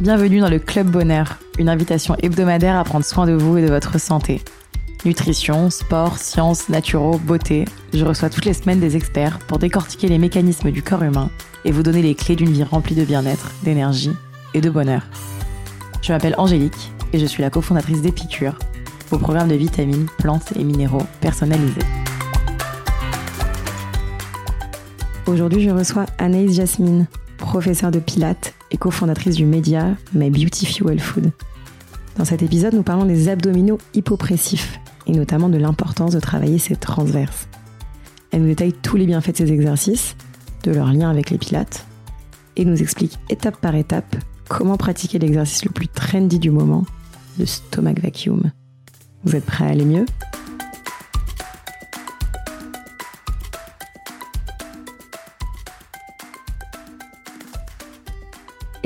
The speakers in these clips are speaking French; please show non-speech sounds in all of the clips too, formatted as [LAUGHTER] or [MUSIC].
Bienvenue dans le Club Bonheur, une invitation hebdomadaire à prendre soin de vous et de votre santé. Nutrition, sport, sciences, naturaux, beauté, je reçois toutes les semaines des experts pour décortiquer les mécanismes du corps humain et vous donner les clés d'une vie remplie de bien-être, d'énergie et de bonheur. Je m'appelle Angélique et je suis la cofondatrice d'Épicure, vos programmes de vitamines, plantes et minéraux personnalisés. Aujourd'hui, je reçois Anaïs Jasmine, professeure de pilates et cofondatrice du média My Beauty Fuel Food. Dans cet épisode, nous parlons des abdominaux hypopressifs et notamment de l'importance de travailler ces transverses. Elle nous détaille tous les bienfaits de ces exercices, de leur lien avec les pilates, et nous explique étape par étape comment pratiquer l'exercice le plus trendy du moment, le stomach vacuum. Vous êtes prêts à aller mieux?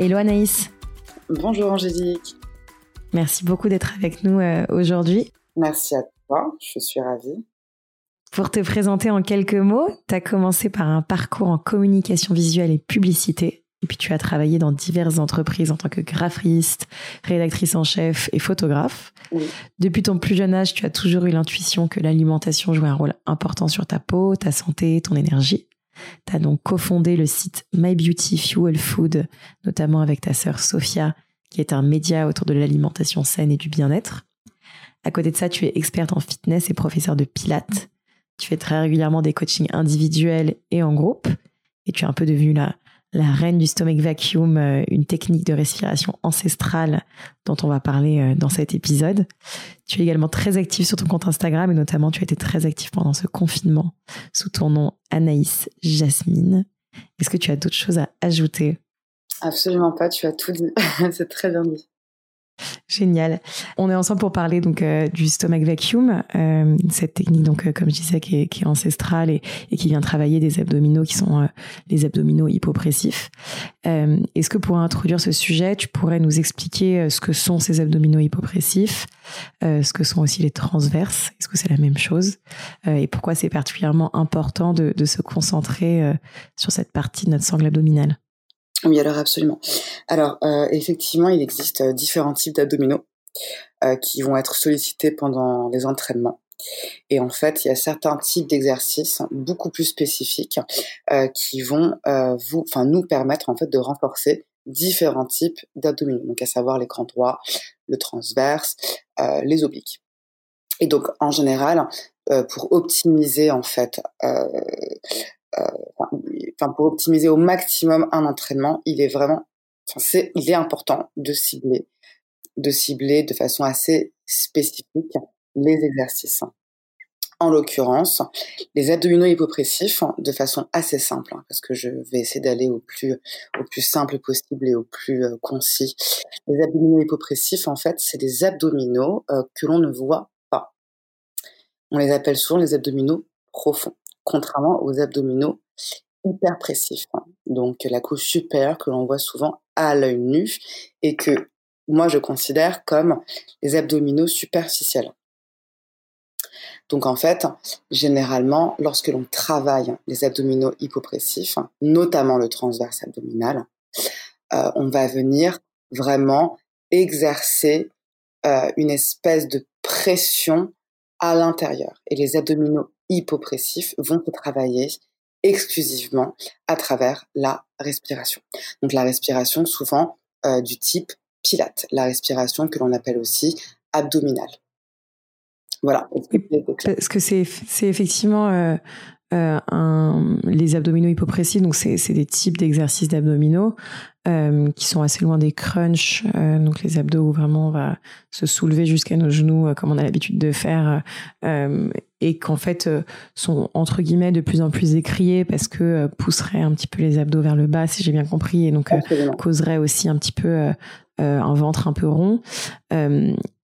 Hello Anaïs. Bonjour Angélique. Merci beaucoup d'être avec nous euh, aujourd'hui. Merci à toi, je suis ravie. Pour te présenter en quelques mots, tu as commencé par un parcours en communication visuelle et publicité. Et puis tu as travaillé dans diverses entreprises en tant que graphiste, rédactrice en chef et photographe. Depuis ton plus jeune âge, tu as toujours eu l'intuition que l'alimentation jouait un rôle important sur ta peau, ta santé, ton énergie. Tu as donc cofondé le site My Beauty Fuel Food, notamment avec ta sœur Sophia, qui est un média autour de l'alimentation saine et du bien-être. À côté de ça, tu es experte en fitness et professeur de pilates. Tu fais très régulièrement des coachings individuels et en groupe. Et tu es un peu devenue la, la reine du stomach vacuum, euh, une technique de respiration ancestrale dont on va parler euh, dans cet épisode. Tu es également très active sur ton compte Instagram et notamment tu as été très active pendant ce confinement sous ton nom Anaïs Jasmine. Est-ce que tu as d'autres choses à ajouter? Absolument pas, tu as tout dit. [LAUGHS] C'est très bien dit. Génial. On est ensemble pour parler donc euh, du stomach vacuum, euh, cette technique donc euh, comme je disais qui est, ancestrale et, et, qui vient travailler des abdominaux qui sont les abdominaux hypopressifs. Est-ce que pour introduire ce sujet, tu pourrais nous expliquer ce que sont ces abdominaux hypopressifs, ce que sont aussi les transverses, est-ce que c'est la même chose? Et pourquoi c'est particulièrement important de, de se concentrer sur cette partie de notre sangle abdominale? Oui, alors absolument. Alors euh, effectivement, il existe euh, différents types d'abdominaux euh, qui vont être sollicités pendant les entraînements. Et en fait, il y a certains types d'exercices beaucoup plus spécifiques euh, qui vont euh, vous, enfin nous permettre en fait de renforcer différents types d'abdominaux, donc à savoir les grands droits, le transverse, euh, les obliques. Et donc en général, pour optimiser en fait enfin pour optimiser au maximum un entraînement, il est vraiment, c'est, il est important de cibler, de cibler de façon assez spécifique les exercices. En l'occurrence, les abdominaux hypopressifs, de façon assez simple, hein, parce que je vais essayer d'aller au plus, au plus simple possible et au plus euh, concis. Les abdominaux hypopressifs, en fait, c'est des abdominaux euh, que l'on ne voit pas. On les appelle souvent les abdominaux profonds contrairement aux abdominaux hyperpressifs. Hein. Donc la couche supérieure que l'on voit souvent à l'œil nu et que moi je considère comme les abdominaux superficiels. Donc en fait, généralement, lorsque l'on travaille les abdominaux hypopressifs, notamment le transverse abdominal, euh, on va venir vraiment exercer euh, une espèce de pression à l'intérieur. Et les abdominaux hypopressifs vont se travailler exclusivement à travers la respiration. Donc la respiration souvent euh, du type pilate, la respiration que l'on appelle aussi abdominale. Voilà. Parce que c'est effectivement euh, euh, un, les abdominaux hypopressifs, donc c'est des types d'exercices d'abdominaux euh, qui sont assez loin des crunchs, euh, donc les abdos où vraiment on va se soulever jusqu'à nos genoux euh, comme on a l'habitude de faire, euh, et qu'en fait sont entre guillemets de plus en plus écriés parce que pousseraient un petit peu les abdos vers le bas, si j'ai bien compris, et donc causerait aussi un petit peu un ventre un peu rond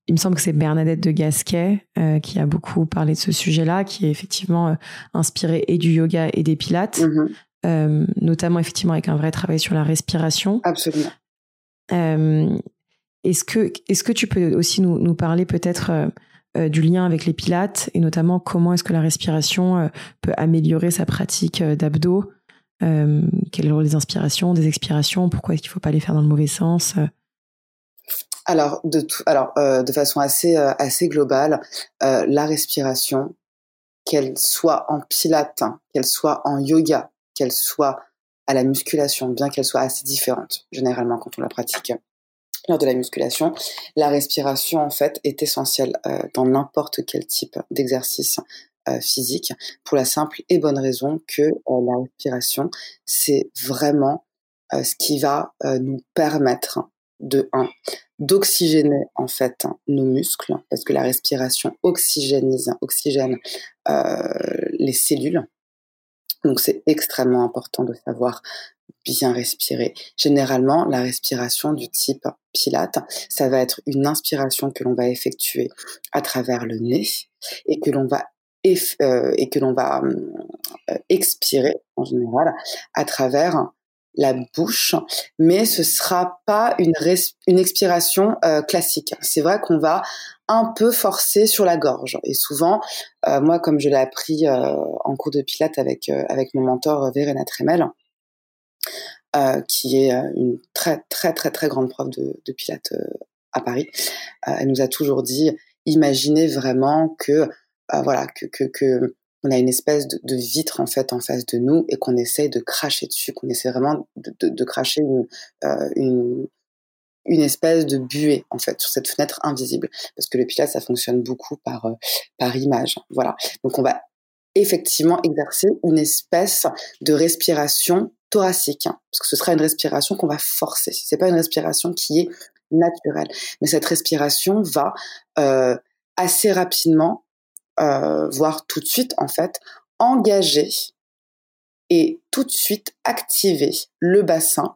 il me semble que c'est Bernadette de Gasquet euh, qui a beaucoup parlé de ce sujet-là, qui est effectivement euh, inspirée et du yoga et des pilates, mm-hmm. euh, notamment effectivement avec un vrai travail sur la respiration. Absolument. est-ce que est-ce que tu peux aussi nous, nous parler peut-être du lien avec les pilates et notamment comment est-ce que la respiration peut améliorer sa pratique d'abdos Quelles sont les inspirations, des expirations Pourquoi est-ce qu'il ne faut pas les faire dans le mauvais sens alors de tout, alors de façon assez assez globale, la respiration, qu'elle soit en pilates, qu'elle soit en yoga, qu'elle soit à la musculation, bien qu'elle soit assez différente généralement quand on la pratique lors de la musculation, la respiration en fait est essentielle euh, dans n'importe quel type d'exercice euh, physique pour la simple et bonne raison que euh, la respiration c'est vraiment ce qui va nous permettre de un d'oxygéner en fait nos muscles parce que la respiration oxygénise oxygène les cellules donc c'est extrêmement important de savoir bien respirer. Généralement, la respiration du type Pilate, ça va être une inspiration que l'on va effectuer à travers le nez et que l'on va euh, et que l'on va euh, expirer en général à travers la bouche, mais ce sera pas une, une expiration euh, classique. C'est vrai qu'on va un peu forcer sur la gorge. Et souvent, moi, comme je l'ai appris en cours de pilates avec avec mon mentor Verena Tremel, euh, qui est euh, une très très très très grande prof de, de Pilates euh, à Paris. elle nous a toujours dit, imaginez vraiment que voilà que, que, que on a une espèce de, vitre en fait en face de nous et qu'on essaye de cracher dessus, qu'on essaie vraiment de, cracher une, une, une espèce de buée en fait sur cette fenêtre invisible. Parce que le pilates ça fonctionne beaucoup par par image voilà. Donc on va effectivement exercer une espèce de respiration thoracique, hein, parce que ce sera une respiration qu'on va forcer. C'est pas une respiration qui est naturelle, mais cette respiration va euh, assez rapidement, euh, voire tout de suite en fait, engager et tout de suite activer le bassin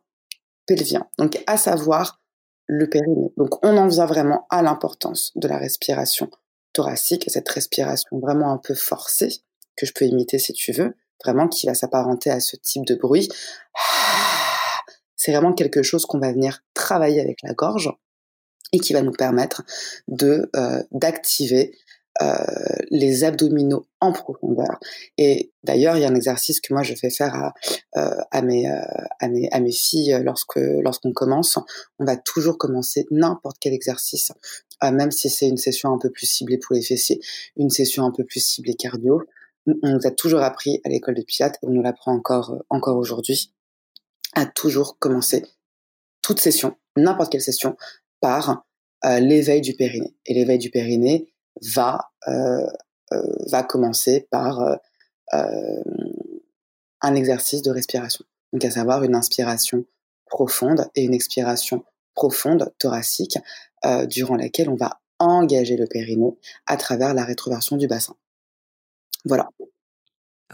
pelvien. Donc à savoir le périnée. Donc on en vient vraiment à l'importance de la respiration thoracique, cette respiration vraiment un peu forcée que je peux imiter si tu veux, vraiment qui va s'apparenter à ce type de bruit. C'est vraiment quelque chose qu'on va venir travailler avec la gorge et qui va nous permettre de euh, d'activer euh, les abdominaux en profondeur. Et d'ailleurs, il y a un exercice que moi je fais faire à, euh, à, mes, euh, à, mes, à mes filles lorsque lorsqu'on commence. On va toujours commencer n'importe quel exercice, euh, même si c'est une session un peu plus ciblée pour les fessiers, une session un peu plus ciblée cardio on nous a toujours appris à l'école de Pilates, on nous l'apprend encore, euh, encore aujourd'hui, à toujours commencer toute session, n'importe quelle session, par euh, l'éveil du périnée. Et l'éveil du périnée va, euh, va commencer par un exercice de respiration. Donc à savoir une inspiration profonde et une expiration profonde thoracique durant laquelle on va engager le périnée à travers la rétroversion du bassin. Voilà.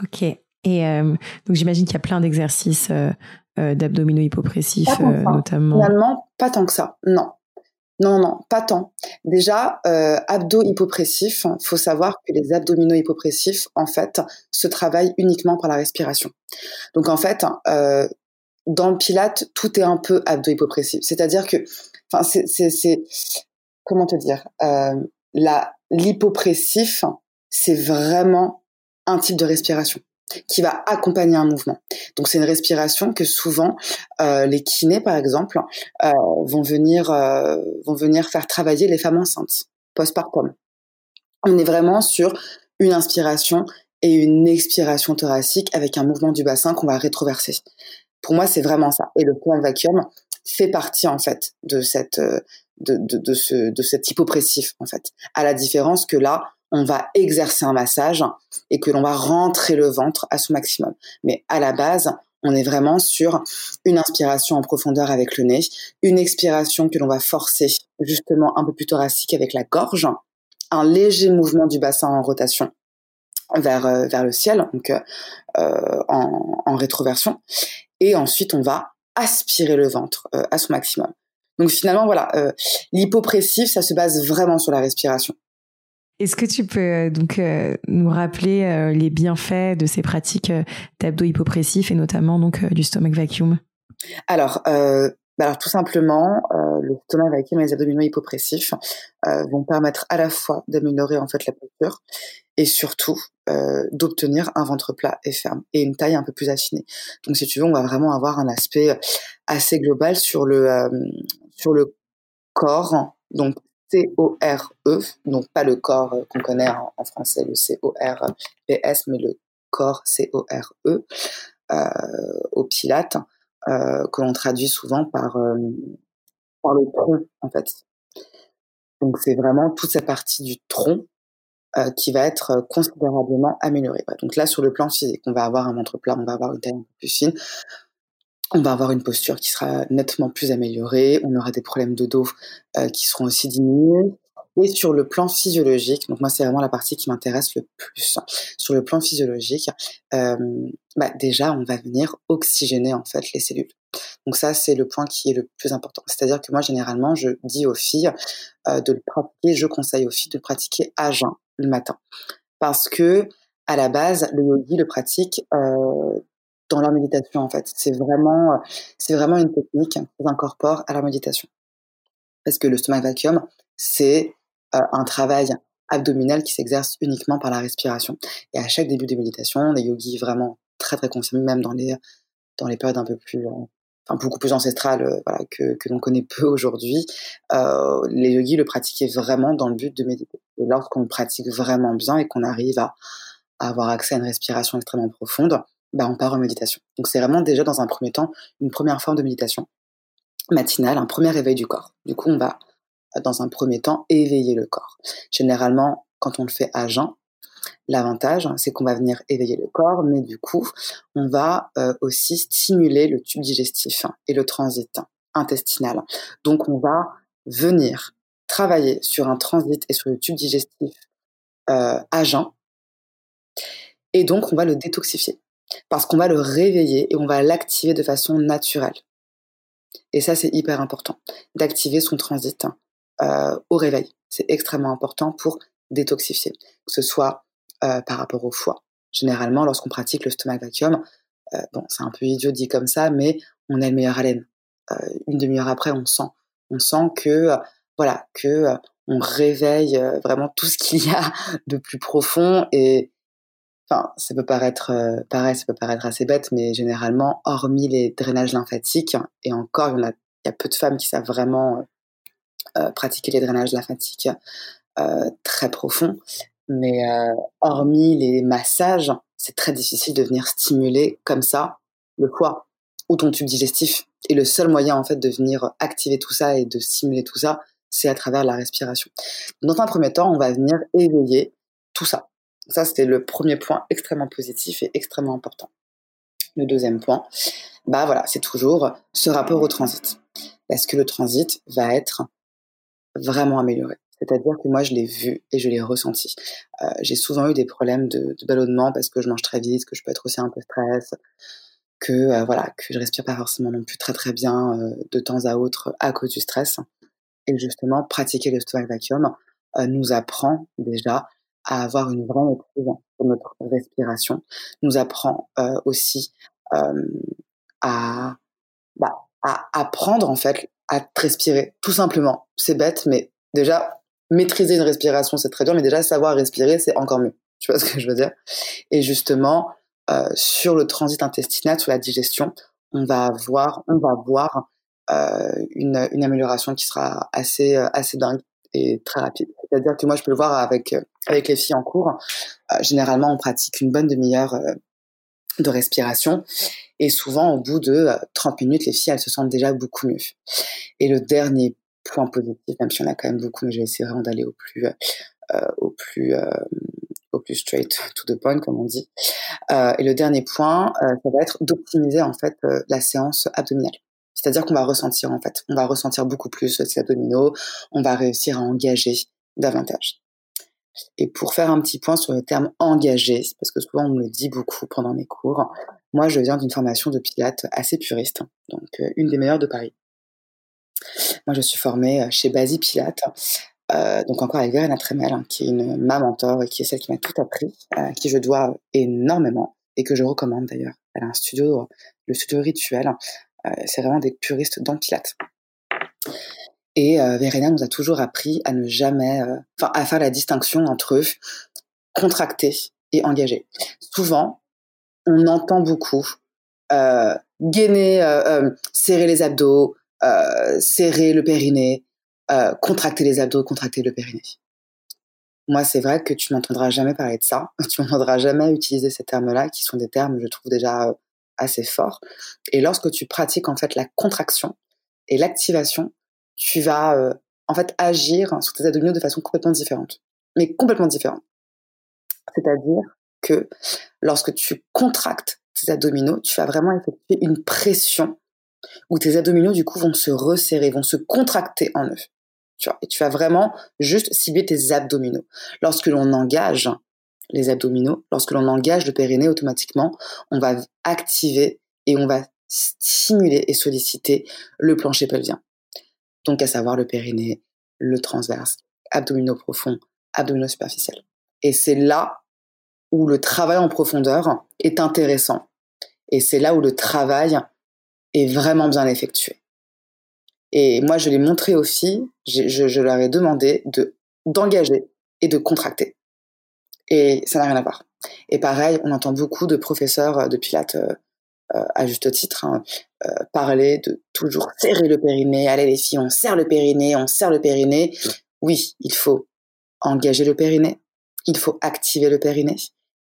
Ok. Et euh, donc j'imagine qu'il y a plein d'exercices euh, euh, d'abdominaux hypopressifs, notamment. Finalement, pas tant que ça. Non. Non, non, pas tant. Déjà, euh, abdos hypopressifs, faut savoir que les abdominaux hypopressifs, en fait, se travaillent uniquement par la respiration. Donc, en fait, euh, dans le pilate, tout est un peu abdos hypopressif. C'est-à-dire que, enfin, c'est, comment te dire, euh, la l'hypopressif, c'est vraiment un type de respiration qui va accompagner un mouvement. Donc c'est une respiration que souvent euh, les kinés par exemple euh, vont venir euh, vont venir faire travailler les femmes enceintes postpartum. On est vraiment sur une inspiration et une expiration thoracique avec un mouvement du bassin qu'on va rétroverser. Pour moi, c'est vraiment ça. Et le point vacuum fait partie en fait de cette de, ce de cet hypopressif en fait. À la différence que là, on va exercer un massage et que l'on va rentrer le ventre à son maximum. Mais à la base, on est vraiment sur une inspiration en profondeur avec le nez, une expiration que l'on va forcer justement un peu plus thoracique avec la gorge, un léger mouvement du bassin en rotation vers euh, vers le ciel, donc euh, en, en, rétroversion, et ensuite on va aspirer le ventre euh, à son maximum. Donc finalement voilà, l'hypopressif ça se base vraiment sur la respiration. Est-ce que tu peux euh, donc euh, nous rappeler euh, les bienfaits de ces pratiques d'abdos hypopressifs et notamment donc du stomach vacuum? Alors, bah alors tout simplement, le stomach vacuum et les abdominaux hypopressifs vont permettre à la fois d'améliorer en fait la posture et surtout d'obtenir un ventre plat et ferme et une taille un peu plus affinée. Donc si tu veux, on va vraiment avoir un aspect assez global sur le sur le corps, C-O-R-E, donc pas le corps qu'on connaît en, français, le C-O-R-P-S, mais le corps C-O-R-E, euh, au pilate, euh, que l'on traduit souvent par, euh, par le tronc, en fait. Donc c'est vraiment toute cette partie du tronc euh, qui va être considérablement améliorée. Donc là, sur le plan physique, on va avoir un ventre plat, on va avoir une taille un peu plus fine, on va avoir une posture qui sera nettement plus améliorée, on aura des problèmes de dos euh, qui seront aussi diminués. Et sur le plan physiologique, donc moi c'est vraiment la partie qui m'intéresse le plus. Sur le plan physiologique, euh, bah déjà on va venir oxygéner en fait les cellules. Donc ça c'est le point qui est le plus important. C'est-à-dire que moi généralement je dis aux filles euh, de le pratiquer, je conseille aux filles de pratiquer à jeun le matin, parce que à la base le yogi le pratique euh, dans leur méditation en fait. C'est vraiment, c'est vraiment une technique qu'ils incorporent à la méditation. Parce que le stomach vacuum, c'est euh, un travail abdominal qui s'exerce uniquement par la respiration. Et à chaque début de méditation, les yogis vraiment très très confirmés, même dans les dans les périodes un peu plus, euh, enfin beaucoup plus ancestrales, euh, que que l'on connaît peu aujourd'hui, les yogis le pratiquaient vraiment dans le but de méditer. Et lorsqu'on pratique vraiment bien et qu'on arrive à avoir accès à une respiration extrêmement profonde, bah, on part en méditation. Donc c'est vraiment déjà dans un premier temps une première forme de méditation matinale, un premier réveil du corps. Du coup, on va dans un premier temps éveiller le corps. Généralement, quand on le fait à jeun, l'avantage, c'est qu'on va venir éveiller le corps, mais du coup, on va euh, aussi stimuler le tube digestif et le transit intestinal. Donc, on va venir travailler sur un transit et sur le tube digestif euh, à jeun, et donc on va le détoxifier parce qu'on va le réveiller et on va l'activer de façon naturelle. Et ça, c'est hyper important, d'activer son transit euh, au réveil. C'est extrêmement important pour détoxifier, que ce soit euh, par rapport au foie. Généralement, lorsqu'on pratique le stomach vacuum, euh, bon, c'est un peu idiot dit comme ça, mais on a le meilleur haleine. une demi-heure après, on sent, on sent que, voilà, que on réveille vraiment tout ce qu'il y a de plus profond et Enfin, ça peut paraître euh, pareil, ça peut paraître assez bête, mais généralement, hormis les drainages lymphatiques, et encore, il y, a, il y a peu de femmes qui savent vraiment euh, euh pratiquer les drainages lymphatiques euh, très profonds, mais euh, hormis les massages, c'est très difficile de venir stimuler comme ça le foie ou ton tube digestif. Et le seul moyen en fait de venir activer tout ça et de stimuler tout ça, c'est à travers la respiration. Dans un premier temps, on va venir éveiller tout ça. Ça, c'était le premier point extrêmement positif et extrêmement important. Le deuxième point, bah voilà, c'est toujours ce rapport au transit. Parce que le transit va être vraiment amélioré. C'est-à-dire que moi, je l'ai vu et je l'ai ressenti. Euh, j'ai souvent eu des problèmes de, ballonnement parce que je mange très vite, que je peux être aussi un peu stress, que euh, voilà, que je respire pas forcément non plus très très bien euh, de temps à autre à cause du stress. Et justement, pratiquer le stomach vacuum nous apprend déjà à avoir une vraie maîtrise de notre respiration, nous apprend euh, aussi euh, à, bah, à apprendre en fait à respirer, tout simplement. C'est bête, mais déjà maîtriser une respiration c'est très dur, mais déjà savoir respirer c'est encore mieux. [LAUGHS] Tu vois ce que je veux dire? Et justement euh, sur le transit intestinal, sur la digestion, on va avoir, on va voir euh, une, une amélioration qui sera assez euh, assez dingue et très rapide. C'est-à-dire que moi, je peux le voir avec euh, avec les filles en cours. Euh, généralement, on pratique une bonne demi-heure euh, de respiration et souvent, au bout de 30 minutes, les filles, elles se sentent déjà beaucoup mieux. Et le dernier point positif, même si on a quand même beaucoup, mais je vais essayer d'aller au plus au plus au plus straight [LAUGHS] to the point, comme on dit. et le dernier point, ça va être d'optimiser en fait la séance abdominale. C'est-à-dire qu'on va ressentir en fait, on va ressentir beaucoup plus ces abdominaux, on va réussir à engager davantage. Et pour faire un petit point sur le terme engagé, parce que souvent on me le dit beaucoup pendant mes cours, moi je viens d'une formation de pilates assez puriste, donc euh, une des meilleures de Paris. Moi je suis formée euh, chez Basi Pilates, euh, donc encore avec Verena Tremel, hein, qui est une ma mentor et qui est celle qui m'a tout appris, à qui je dois énormément et que je recommande d'ailleurs. Elle a un studio, le studio rituel, euh, c'est vraiment des puristes dans le Pilate. Et euh, Verena nous a toujours appris à ne jamais, euh, enfin, à faire la distinction entre contracté et engagé. Souvent, on entend beaucoup euh, gainer, serrer les abdos, serrer le périnée. euh, contracter les abdos, contracter le périnée. Moi, c'est vrai que tu n'entendras jamais parler de ça. [LAUGHS] Tu n'entendras jamais utiliser ces termes-là, qui sont des termes, je trouve déjà euh, assez forts. Et lorsque tu pratiques en fait la contraction et l'activation, tu vas euh, en fait agir sur tes abdominaux de façon complètement différente, mais complètement différente. C'est-à-dire que lorsque tu contractes tes abdominaux, tu vas vraiment effectuer une pression où tes abdominaux du coup vont se resserrer, vont se contracter en eux. Tu vois, et tu vas vraiment juste cibler tes abdominaux. Lorsque l'on engage les abdominaux, lorsque l'on engage le périnée automatiquement, on va activer et on va stimuler et solliciter le plancher pelvien. Donc à savoir le périnée, le transverse, abdominaux profonds, abdominaux superficiels. Et c'est là où le travail en profondeur est intéressant. Et c'est là où le travail est vraiment bien effectué. Et moi, je l'ai montré aux filles, je, je, leur ai demandé de d'engager et de contracter. Et ça n'a rien à voir. Et pareil, on entend beaucoup de professeurs de pilates, euh, euh, à juste titre, hein, euh, parler de toujours serrer le périnée. Allez les filles, on serre le périnée, on serre le périnée. Oui, il faut engager le périnée, il faut activer le périnée.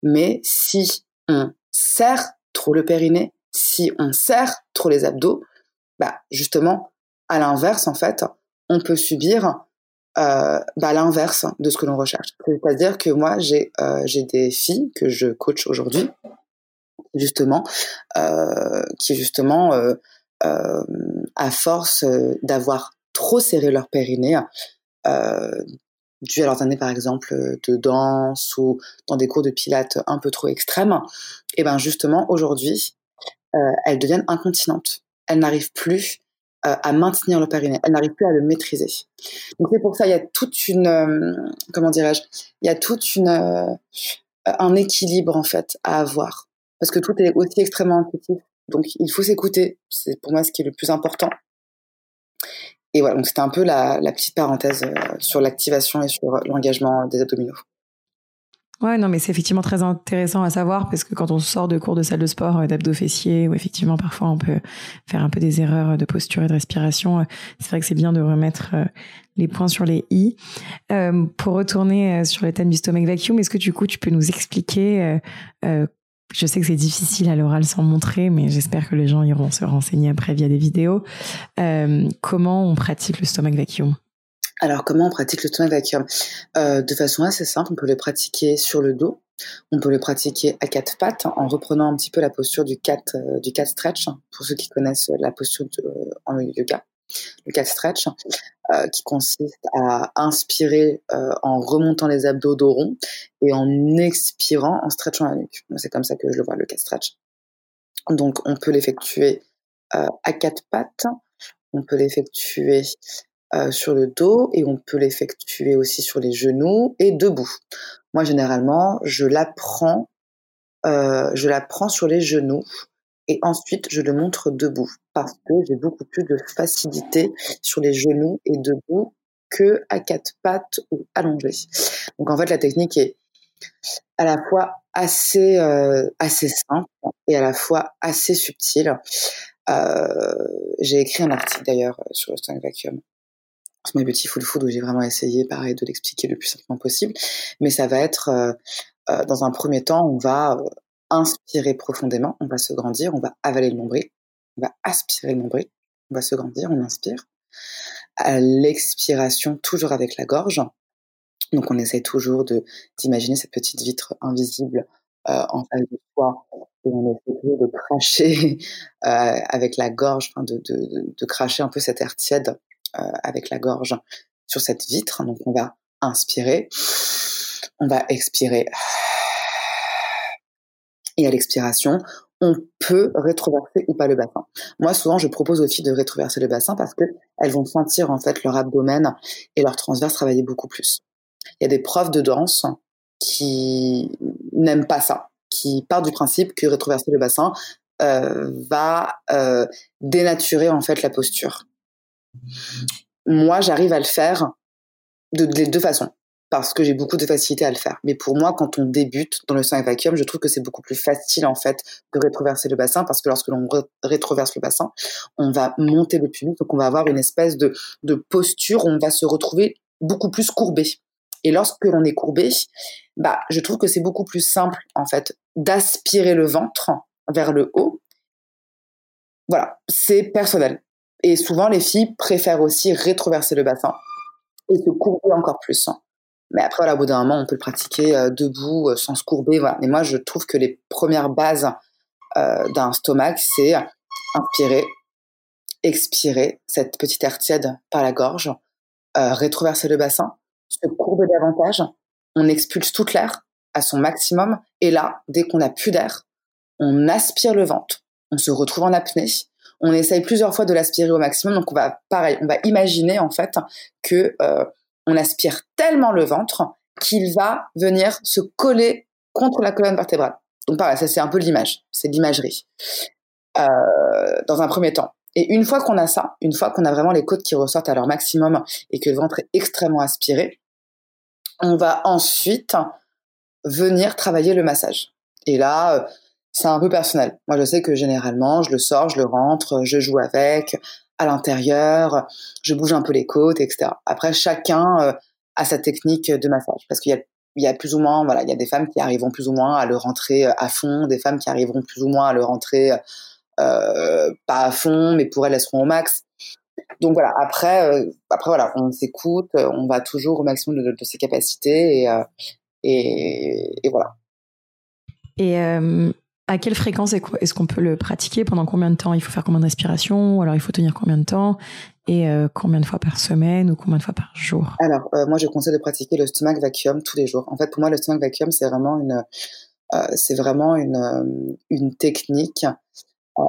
Mais si on serre trop le périnée, si on serre trop les abdos, bah justement, à l'inverse, en fait, on peut subir euh, bah, l'inverse de ce que l'on recherche. C'est-à-dire que moi, j'ai euh, j'ai des filles que je coach aujourd'hui, justement, euh, qui justement, euh, euh, à force d'avoir trop serré leur périnée, dû à leurs années par exemple de danse ou dans des cours de pilates un peu trop extrêmes, et ben justement aujourd'hui euh, elles deviennent incontinentes. Elles n'arrivent plus euh, à maintenir le périnée. Elles n'arrivent plus à le maîtriser. Donc c'est pour ça il y a toute une euh, comment dirais-je Il y a toute une un équilibre en fait à avoir parce que tout est aussi extrêmement intuitif. Donc il faut s'écouter. C'est pour moi ce qui est le plus important. Et voilà, donc c'était un peu la, petite parenthèse sur l'activation et sur l'engagement des abdominaux. Ouais, non, mais c'est effectivement très intéressant à savoir parce que quand on sort de cours de salle de sport, euh, d'abdos fessiers, où effectivement parfois on peut faire un peu des erreurs de posture et de respiration, euh, c'est vrai que c'est bien de remettre euh, les points sur les i. Euh, pour retourner sur le thème du stomach vacuum, est-ce que du coup tu peux nous expliquer euh, je sais que c'est difficile à l'oral sans montrer, mais j'espère que les gens iront se renseigner après via des vidéos. Euh, comment on pratique le stomach vacuum? Alors, comment on pratique le stomach vacuum? Euh, De façon assez simple, on peut le pratiquer sur le dos, on peut le pratiquer à quatre pattes en reprenant un petit peu la posture du cat, euh, stretch, pour ceux qui connaissent la posture de, en yoga. Le cat stretch, euh, qui consiste à inspirer euh, en remontant les abdos dos rond et en expirant en stretchant la nuque. C'est comme ça que je le vois, le cat stretch. Donc, on peut l'effectuer euh, à quatre pattes, on peut l'effectuer sur le dos et on peut l'effectuer aussi sur les genoux et debout. Moi, généralement, je la prends, euh, je la prends sur les genoux et ensuite je le montre debout parce que j'ai beaucoup plus de facilité sur les genoux et debout que à quatre pattes ou allongé. Donc en fait, la technique est à la fois assez euh, assez simple et à la fois assez subtile. Euh, j'ai écrit un article d'ailleurs sur le stand vacuum c'est My Beautiful Food où j'ai vraiment essayé, pareil, de l'expliquer le plus simplement possible. Mais ça va être, euh, dans un premier temps, on va inspirer profondément, on va se grandir, on va avaler le nombril, on va aspirer le nombril, on va se grandir, on inspire. À l'expiration, toujours avec la gorge. Donc on essaie toujours de d'imaginer cette petite vitre invisible euh, en face de soi et on essaie de cracher [LAUGHS] euh, avec la gorge, de, de, de, cracher un peu cet air tiède euh, avec la gorge sur cette vitre. Donc on va inspirer, on va expirer. À l'expiration, on peut rétroverser ou pas le bassin. Moi, souvent, je propose aux filles de rétroverser le bassin parce que elles vont sentir en fait leur abdomen et leur transverse travailler beaucoup plus. Il y a des profs de danse qui n'aiment pas ça, qui partent du principe que rétroverser le bassin euh, va euh, dénaturer en fait la posture. Moi, j'arrive à le faire de deux façons. Parce que j'ai beaucoup de facilité à le faire. Mais pour moi, quand on débute dans le stomach vacuum, je trouve que c'est beaucoup plus facile en fait de rétroverser le bassin parce que lorsque l'on rétroverse le bassin, on va monter le pubis, donc on va avoir une espèce de, de posture on va se retrouver beaucoup plus courbé. Et lorsque l'on est courbé, bah, je trouve que c'est beaucoup plus simple en fait d'aspirer le ventre vers le haut. Voilà, c'est personnel. Et souvent, les filles préfèrent aussi rétroverser le bassin et se courber encore plus. Mais après, voilà, au bout d'un moment, on peut le pratiquer euh, debout, euh, sans se courber. Voilà. Mais moi, je trouve que les premières bases euh, d'un stomac, c'est inspirer, expirer, cette petite air tiède par la gorge, rétroverser le bassin, se courber davantage, on expulse toute l'air à son maximum. Et là, dès qu'on n'a plus d'air, on aspire le ventre, on se retrouve en apnée, on essaye plusieurs fois de l'aspirer au maximum. Donc on va pareil, on va imaginer en fait que on aspire tellement le ventre qu'il va venir se coller contre la colonne vertébrale. Donc pareil, ça c'est un peu l'image, c'est l'imagerie. Euh, dans un premier temps. Et une fois qu'on a ça, une fois qu'on a vraiment les côtes qui ressortent à leur maximum et que le ventre est extrêmement aspiré, on va ensuite venir travailler le massage. Et là, euh, c'est un peu personnel. Moi, je sais que généralement, je le sors, je le rentre, je joue avec, à l'intérieur, je bouge un peu les côtes, etc. Après, chacun euh, a sa technique de massage, parce qu'il y a, plus ou moins, voilà, il y a des femmes qui arriveront plus ou moins à le rentrer euh, à fond, des femmes qui arriveront plus ou moins à le rentrer euh, pas à fond, mais pour elles, elles seront au max. Donc voilà. Après, après voilà, on s'écoute, on va toujours au maximum de, ses capacités et, et voilà. Et à quelle fréquence est-ce qu'on peut le pratiquer Pendant combien de temps Il faut faire combien de respirations alors il faut tenir combien de temps Et euh, combien de fois par semaine ou combien de fois par jour? Alors, euh, moi, je conseille de pratiquer le stomach vacuum tous les jours. En fait, pour moi, le stomach vacuum, c'est vraiment une, euh, c'est vraiment une, une technique à,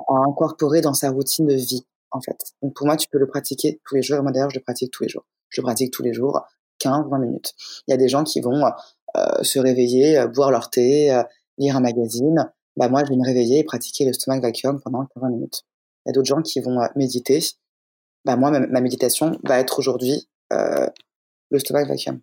incorporer dans sa routine de vie, en fait. Donc, pour moi, tu peux le pratiquer tous les jours. Moi, d'ailleurs, je le pratique tous les jours. Je le pratique tous les jours, 15, 20 minutes. Il y a des gens qui vont se réveiller, boire leur thé, lire un magazine, bah moi, je vais me réveiller et pratiquer le stomach vacuum pendant 20 minutes. Il y a d'autres gens qui vont euh, méditer. Bah moi, ma, méditation va être aujourd'hui euh, le stomach vacuum.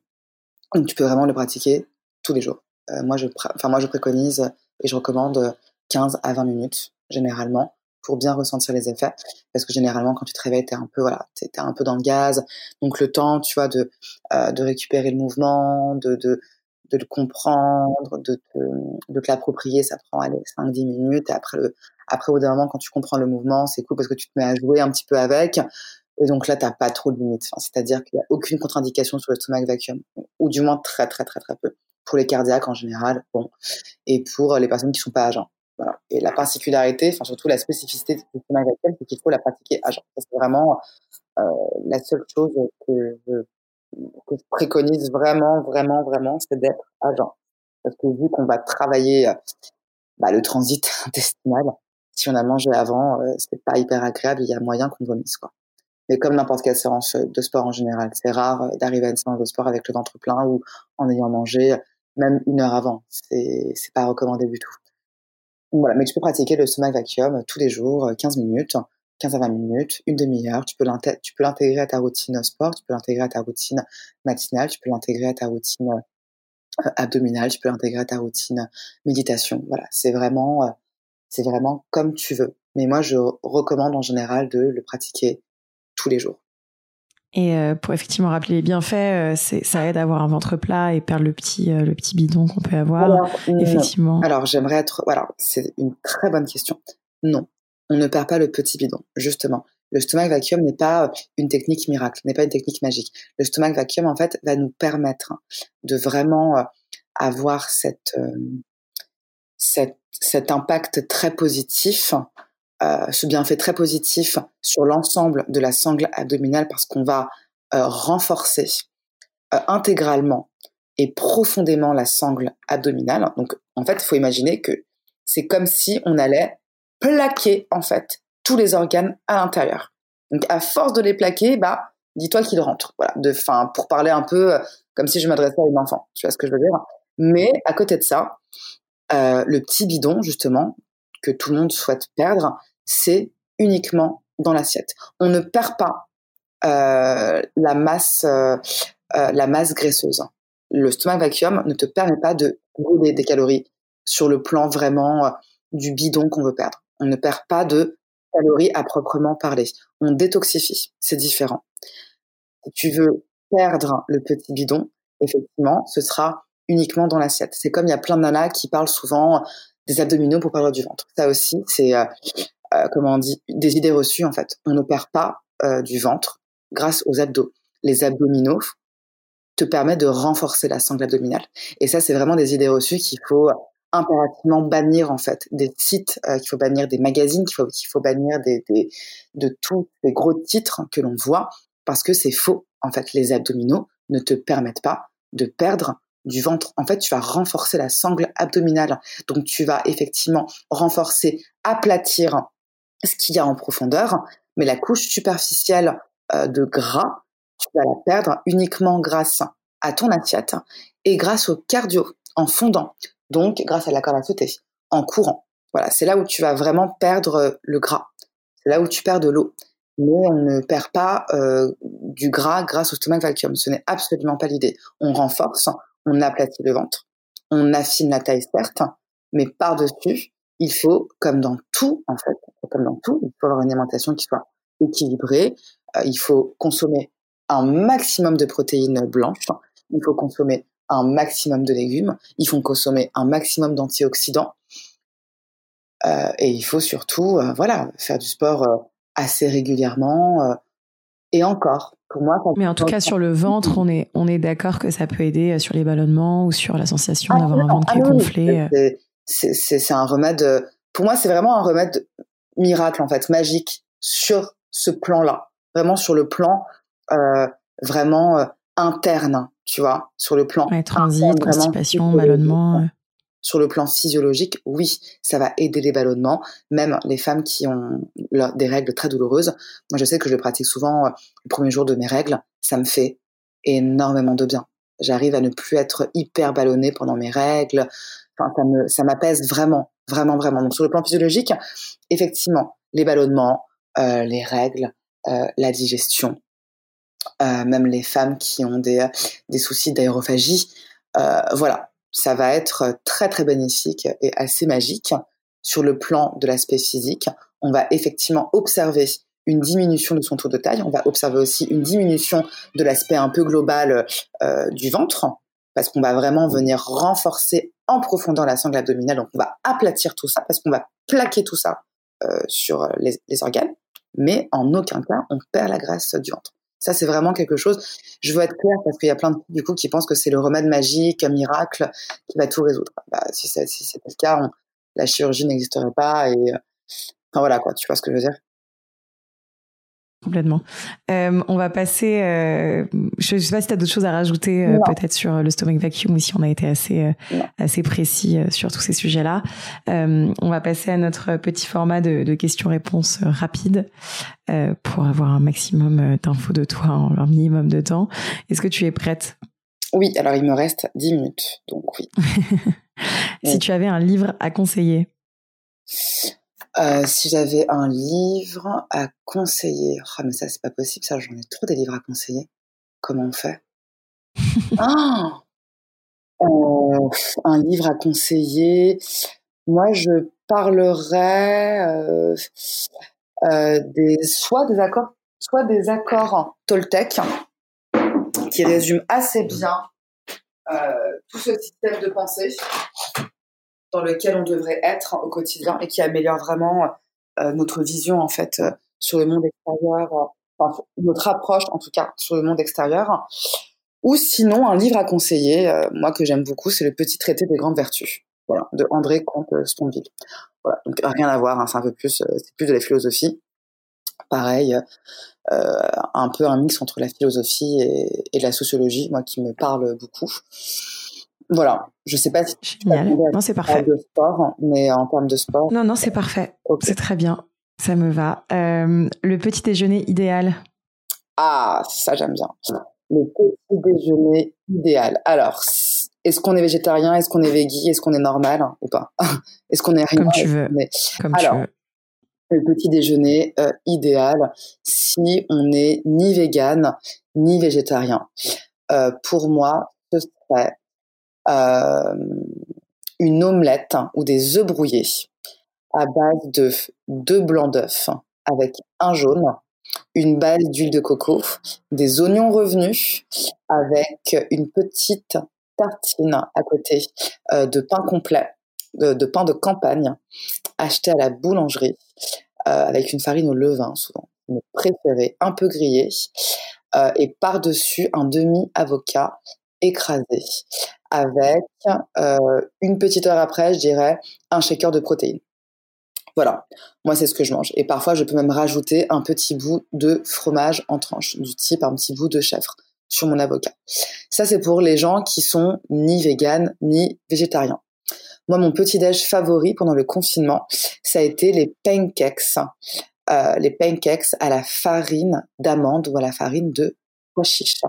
Donc tu peux vraiment le pratiquer tous les jours. Euh, moi, je, enfin moi, je préconise et je recommande 15 à 20 minutes généralement pour bien ressentir les effets. Parce que généralement, quand tu te réveilles, t'es un peu, voilà, t'es, un peu dans le gaz. Donc le temps, tu vois, de, euh, de récupérer le mouvement, de, de, de le comprendre, de te, de te l'approprier, ça prend allez, 5-10 minutes. Et après, le, après, au d'un moment, quand tu comprends le mouvement, c'est cool parce que tu te mets à jouer un petit peu avec. Et donc là, t'as pas trop de limites. C'est-à-dire qu'il n'y a aucune contre-indication sur le stomach vacuum, ou du moins très, très, très, très peu. Pour les cardiaques en général, bon, et pour les personnes qui sont pas agents. Voilà. Et la particularité, enfin surtout la spécificité du stomach vacuum, c'est qu'il faut la pratiquer agent. C'est vraiment euh, la seule chose que je que je préconise vraiment, vraiment, vraiment, c'est d'être agent. Parce que vu qu'on va travailler euh, bah, le transit [LAUGHS] intestinal, si on a mangé avant, euh, c'est pas hyper agréable, il y a moyen qu'on vomisse quoi. Mais comme n'importe quelle séance de sport en général, c'est rare euh, d'arriver à une séance de sport avec le ventre plein ou en ayant mangé même une heure avant. C'est pas recommandé du tout. voilà, mais tu peux pratiquer le stomach vacuum tous les jours, 15 minutes. 15 à 20 minutes, une demi-heure. Tu peux l'intégrer à ta routine sport, tu peux l'intégrer à ta routine matinale, tu peux l'intégrer à ta routine euh, abdominale, tu peux l'intégrer à ta routine méditation. Voilà, c'est vraiment, euh, c'est vraiment comme tu veux. Mais moi, je recommande en général de le pratiquer tous les jours. Et euh, pour effectivement rappeler les bienfaits, ça aide à avoir un ventre plat et perdre le petit le petit bidon qu'on peut avoir. Alors, effectivement. Alors j'aimerais être voilà, c'est une très bonne question. Non, on ne perd pas le petit bidon, justement. Le stomach vacuum n'est pas une technique miracle, n'est pas une technique magique. Le stomach vacuum, en fait, va nous permettre de vraiment euh, avoir euh, cet impact très positif, euh, ce bienfait très positif sur l'ensemble de la sangle abdominale parce qu'on va renforcer intégralement et profondément la sangle abdominale. Donc, en fait, il faut imaginer que c'est comme si on allait plaquer en fait tous les organes à l'intérieur. Donc à force de les plaquer, bah dis-toi qu'ils rentrent. Voilà, de pour parler un peu euh, comme si je m'adressais à une enfant. Tu vois ce que je veux dire Mais à côté de ça, euh, le petit bidon justement que tout le monde souhaite perdre, c'est uniquement dans l'assiette. On ne perd pas euh, la masse la masse graisseuse. le stomach vacuum ne te permet pas de brûler des calories sur le plan vraiment du bidon qu'on veut perdre. On ne perd pas de calories à proprement parler. On détoxifie, c'est différent. Si tu veux perdre le petit bidon, effectivement, ce sera uniquement dans l'assiette. C'est comme il y a plein de nanas qui parlent souvent des abdominaux pour perdre du ventre. Ça aussi, c'est euh, euh, comment on dit des idées reçues en fait. On ne perd pas euh, du ventre grâce aux abdos. Les abdominaux te permettent de renforcer la sangle abdominale. Et ça, c'est vraiment des idées reçues qu'il faut impérativement bannir en fait des sites, qu'il faut bannir des magazines, qu'il faut qu'il faut bannir des, des, de tous les gros titres que l'on voit parce que c'est faux. En fait, les abdominaux ne te permettent pas de perdre du ventre. En fait, tu vas renforcer la sangle abdominale. Donc, tu vas effectivement renforcer, aplatir ce qu'il y a en profondeur, mais la couche superficielle euh, de gras, tu vas la perdre uniquement grâce à ton assiette et grâce au cardio en fondant. Donc, grâce à la corde à sauter, en courant. Voilà, c'est là où tu vas vraiment perdre le gras. C'est là où tu perds de l'eau. Mais on ne perd pas euh, du gras grâce au stomach vacuum. Ce n'est absolument pas l'idée. On renforce, on aplatit le ventre, on affine la taille certes, mais par-dessus, il faut, comme dans tout en fait, comme dans tout, il faut avoir une alimentation qui soit équilibrée. Euh, il faut consommer un maximum de protéines blanches. Il faut consommer un maximum de légumes. Il faut consommer un maximum d'antioxydants. Euh, et il faut surtout, euh, voilà, faire du sport assez régulièrement. et encore, pour moi. Mais en tout cas, sur le ventre, on est, on est d'accord que ça peut aider sur les ballonnements ou sur la sensation ah, d'avoir un ventre qui est ah gonflé. C'est un remède. Pour moi, c'est vraiment un remède miracle en fait, magique sur ce plan-là, vraiment sur le plan euh, vraiment euh, interne, tu vois, sur le plan ouais, transit, constipation, ballonnement. Sur le plan physiologique, oui, ça va aider les ballonnements, même les femmes qui ont des règles très douloureuses. Moi, je sais que je le pratique souvent euh, le premier jour de mes règles, ça me fait énormément de bien. J'arrive à ne plus être hyper ballonnée pendant mes règles. Enfin, ça me, ça m'apaise vraiment, vraiment, vraiment. Donc, sur le plan physiologique, effectivement, les ballonnements, euh, les règles, euh, la digestion, même les femmes qui ont des, des soucis d'aérophagie, voilà, ça va être très très bénéfique et assez magique. Sur le plan de l'aspect physique, on va effectivement observer une diminution de son tour de taille, on va observer aussi une diminution de l'aspect un peu global du ventre, parce qu'on va vraiment venir renforcer en profondeur la sangle abdominale, donc on va aplatir tout ça, parce qu'on va plaquer tout ça euh, sur les, organes, mais en aucun cas on perd la graisse du ventre. Ça, c'est vraiment quelque chose. Je veux être claire parce qu'il y a plein de du coup qui pensent que c'est le remède magique, un miracle qui va tout résoudre. Bah, si c'était si le cas, la chirurgie n'existerait pas et enfin voilà quoi. Tu vois ce que je veux dire? Complètement. Euh, on va passer. Euh, je ne sais pas si tu as d'autres choses à rajouter, euh, peut-être sur le stomach vacuum ou si on a été assez assez précis sur tous ces sujets-là. on va passer à notre petit format de, de questions-réponses rapides pour avoir un maximum d'infos de toi en un minimum de temps. Est-ce que tu es prête? Oui. Alors il me reste 10 minutes, donc oui. [LAUGHS] si tu avais un livre à conseiller? Euh, si j'avais un livre à conseiller, ah mais ça c'est pas possible, ça j'en ai trop des livres à conseiller. Comment on fait? [LAUGHS] Ah euh, Un livre à conseiller. Moi je parlerais euh, des soit des accords, soit des accords Toltec qui résument assez bien tout ce système de pensée dans lequel on devrait être au quotidien et qui améliore vraiment euh, notre vision en fait euh, sur le monde extérieur, euh, enfin, notre approche en tout cas sur le monde extérieur. Ou sinon un livre à conseiller, moi que j'aime beaucoup, c'est le Petit traité des grandes vertus, de André Comte Sponville. Voilà, donc rien à voir, hein, c'est un peu plus, c'est plus de la philosophie. Pareil, un peu un mix entre la philosophie et la sociologie, moi qui me parle beaucoup. Voilà, je sais pas si Génial. Non, c'est parfait. De sport, mais en termes de sport. Non, non, c'est parfait. C'est très bien. Ça me va. Euh, le petit déjeuner idéal. Ah, ça j'aime bien. Le petit déjeuner idéal. Alors, est-ce qu'on est végétarien? Est-ce qu'on est végui Est-ce qu'on est normal? Ou pas? [LAUGHS] Est-ce qu'on est rien? Comme tu veux. Comme Alors, tu veux. le petit déjeuner euh, idéal si on n'est ni vegan ni végétarien. Euh, pour moi, ce serait une omelette ou des œufs brouillés à base de deux blancs d'œufs avec un jaune, une base d'huile de coco, des oignons revenus avec une petite tartine à côté euh, de pain complet, de, pain de campagne acheté à la boulangerie euh, avec une farine au levain souvent, mon préféré, un peu grillé, euh, et par-dessus un demi-avocat écrasé avec une petite heure après, je dirais, un shaker de protéines. Voilà, moi c'est ce que je mange. Et parfois je peux même rajouter un petit bout de fromage en tranche, du type un petit bout de chèvre sur mon avocat. Ça c'est pour les gens qui sont ni véganes ni végétariens. Moi mon petit déj favori pendant le confinement, ça a été les pancakes. Euh, les pancakes à la farine d'amande ou à la farine de pois chiche.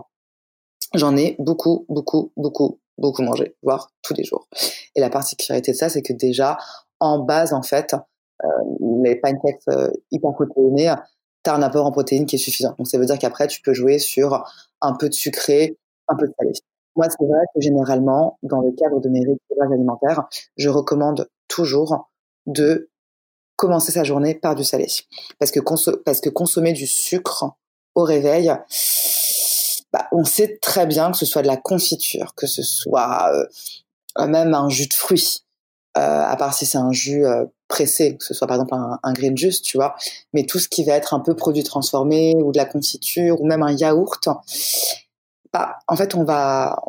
J'en ai beaucoup, beaucoup, beaucoup, beaucoup mangé, voire tous les jours. Et la particularité de ça, c'est que déjà, en base, en fait, euh, les pancakes euh, hyper un apport en protéines qui est suffisant. Donc ça veut dire qu'après, tu peux jouer sur un peu de sucré, un peu de salé. Moi, c'est vrai que généralement, dans le cadre de mes rituels alimentaires, je recommande toujours de commencer sa journée par du salé. Parce que, parce que consommer du sucre au réveil, bah, on sait très bien que ce soit de la confiture, que ce soit euh, même un jus de fruits, euh, à part si c'est un jus euh, pressé, que ce soit par exemple un, green juice, tu vois. Mais tout ce qui va être un peu produit transformé ou de la confiture ou même un yaourt, bah, en fait, on va,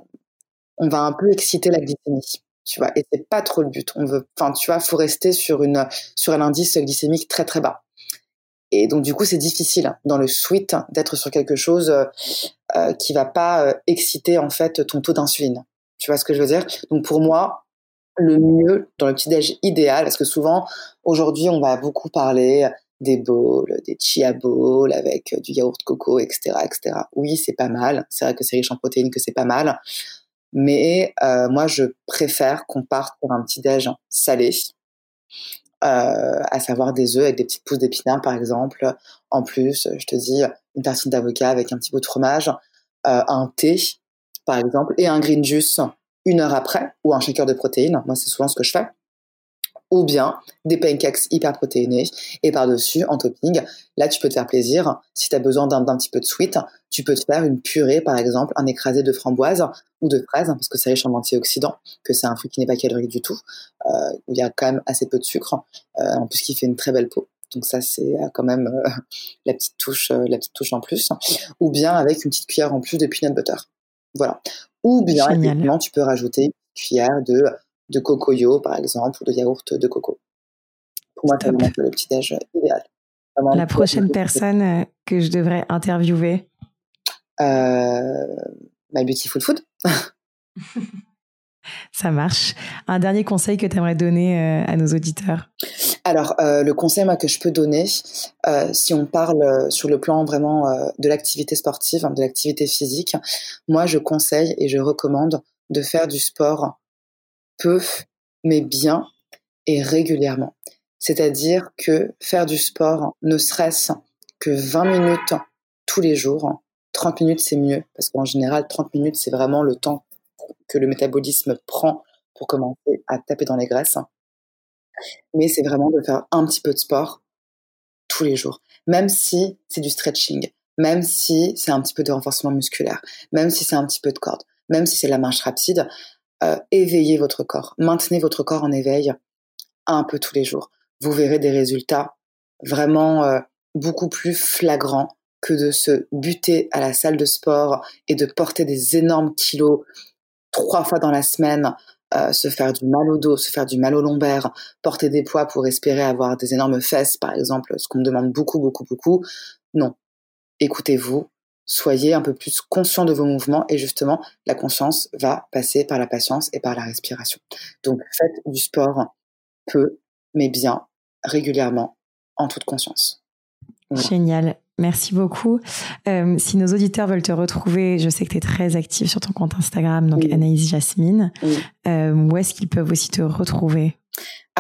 on va un peu exciter la glycémie, tu vois. Et c'est pas trop le but. On veut, enfin, tu vois, faut rester sur une, sur un indice glycémique très très bas. Et donc du coup, c'est difficile dans le sweet d'être sur quelque chose euh, euh qui va pas exciter en fait ton taux d'insuline. Tu vois ce que je veux dire? Donc pour moi, le mieux dans le petit-déj idéal, parce que souvent, aujourd'hui, on va beaucoup parler des bowls, des chia bowls avec du yaourt coco, etc., etc. Oui, c'est pas mal. C'est vrai que c'est riche en protéines, que c'est pas mal. Mais euh, moi, je préfère qu'on parte pour un petit-déj salé, euh, à savoir des œufs avec des petites pousses d'épinards, par exemple. En plus, je te dis, une tartine d'avocat avec un petit bout de fromage, euh, un thé, par exemple, et un green juice une heure après, ou un shaker de protéines, moi c'est souvent ce que je fais, ou bien des pancakes hyper protéinés, et par-dessus, en topping, là tu peux te faire plaisir, si tu as besoin d'un petit peu de sweet, tu peux te faire une purée, par exemple, un écrasé de framboise ou de fraises, parce que c'est riche en antioxydants, que c'est un fruit qui n'est pas calorique du tout, euh, où il y a quand même assez peu de sucre, euh, en plus qui fait une très belle peau. Donc ça c'est euh, quand même [LAUGHS] la petite touche, la petite touche en plus. Ou bien avec une petite cuillère en plus de peanut butter. Voilà. Ou bien, tu peux rajouter une cuillère de, de cocoyo, par exemple, ou de yaourt de coco. Pour moi, c'est le petit-déj idéal. La prochaine personne euh, que je devrais interviewer? Euh, My Beautiful Food. [LAUGHS] Ça marche. Un dernier conseil que tu aimerais donner euh, à nos auditeurs? Alors, euh, le conseil que je peux donner, euh, si on parle sur le plan vraiment de l'activité sportive, de l'activité physique, moi je conseille et je recommande de faire du sport peu, mais bien et régulièrement. C'est-à-dire que faire du sport, ne serait-ce que 20 minutes tous les jours, 30 minutes c'est mieux, parce qu'en général 30 minutes c'est vraiment le temps que le métabolisme prend pour commencer à taper dans les graisses. Mais c'est vraiment de faire un petit peu de sport tous les jours, même si c'est du stretching, même si c'est un petit peu de renforcement musculaire, même si c'est un petit peu de corde, même si c'est la marche rapide, euh, éveillez votre corps, maintenez votre corps en éveil un peu tous les jours. Vous verrez des résultats vraiment euh, beaucoup plus flagrants que de se buter à la salle de sport et de porter des énormes kilos trois fois dans la semaine, euh, se faire du mal au dos, se faire du mal au lombaire, porter des poids pour espérer avoir des énormes fesses, par exemple, ce qu'on me demande beaucoup, beaucoup, beaucoup. Non. Écoutez-vous, soyez un peu plus conscient de vos mouvements et justement, la conscience va passer par la patience et par la respiration. Donc, faites du sport peu, mais bien, régulièrement, en toute conscience. Génial. Merci beaucoup. Euh, si nos auditeurs veulent te retrouver, je sais que tu es très active sur ton compte Instagram, donc Anaïs Jasmine. Euh, où est-ce qu'ils peuvent aussi te retrouver?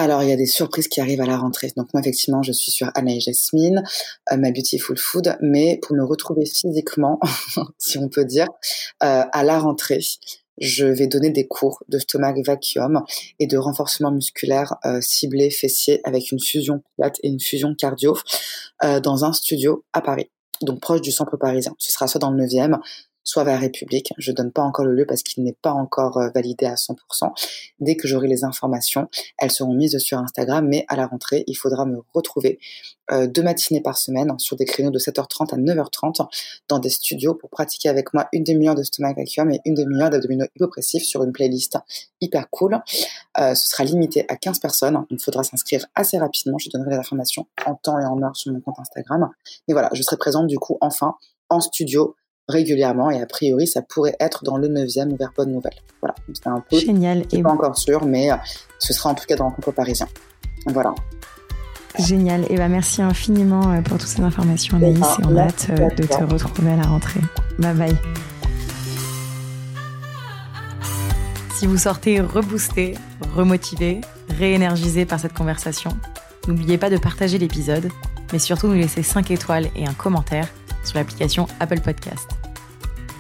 Alors, il y a des surprises qui arrivent à la rentrée. Donc, moi, effectivement, je suis sur Anaïs Jasmine, euh, ma Beautiful Food. Mais pour me retrouver physiquement, [LAUGHS] si on peut dire, à la rentrée, je vais donner des cours de stomach vacuum et de renforcement musculaire euh, ciblé fessier avec une fusion plate et une fusion cardio euh, dans un studio à Paris, donc proche du centre parisien. Ce sera soit dans le 9e, soit vers République. Je donne pas encore le lieu parce qu'il n'est pas encore euh, validé à 100%. Dès que j'aurai les informations, elles seront mises sur Instagram, mais à la rentrée, il faudra me retrouver euh, deux matinées par semaine sur des créneaux de 7h30 à 9h30 dans des studios pour pratiquer avec moi une demi-heure de stomach vacuum et une demi-heure d'abdominaux hypopressifs sur une playlist hyper cool. Euh, ce sera limité à 15 personnes. Il faudra s'inscrire assez rapidement. Je donnerai les informations en temps et en heure sur mon compte Instagram. Mais voilà, je serai présente du coup enfin en studio régulièrement et a priori ça pourrait être dans le 9e ou vers Bonne Nouvelle. Voilà, c'est un peu génial et pas encore sûr mais euh, ce sera en tout cas dans le concours parisien. Voilà. Génial. Et bah merci infiniment euh, pour toutes ces informations Anaïs et on a hâte euh, de te retrouver à la rentrée. Bye bye. Si vous sortez reboosté, remotivé, réénergisé par cette conversation, n'oubliez pas de partager l'épisode, mais surtout nous laisser 5 étoiles et un commentaire sur l'application Apple Podcast.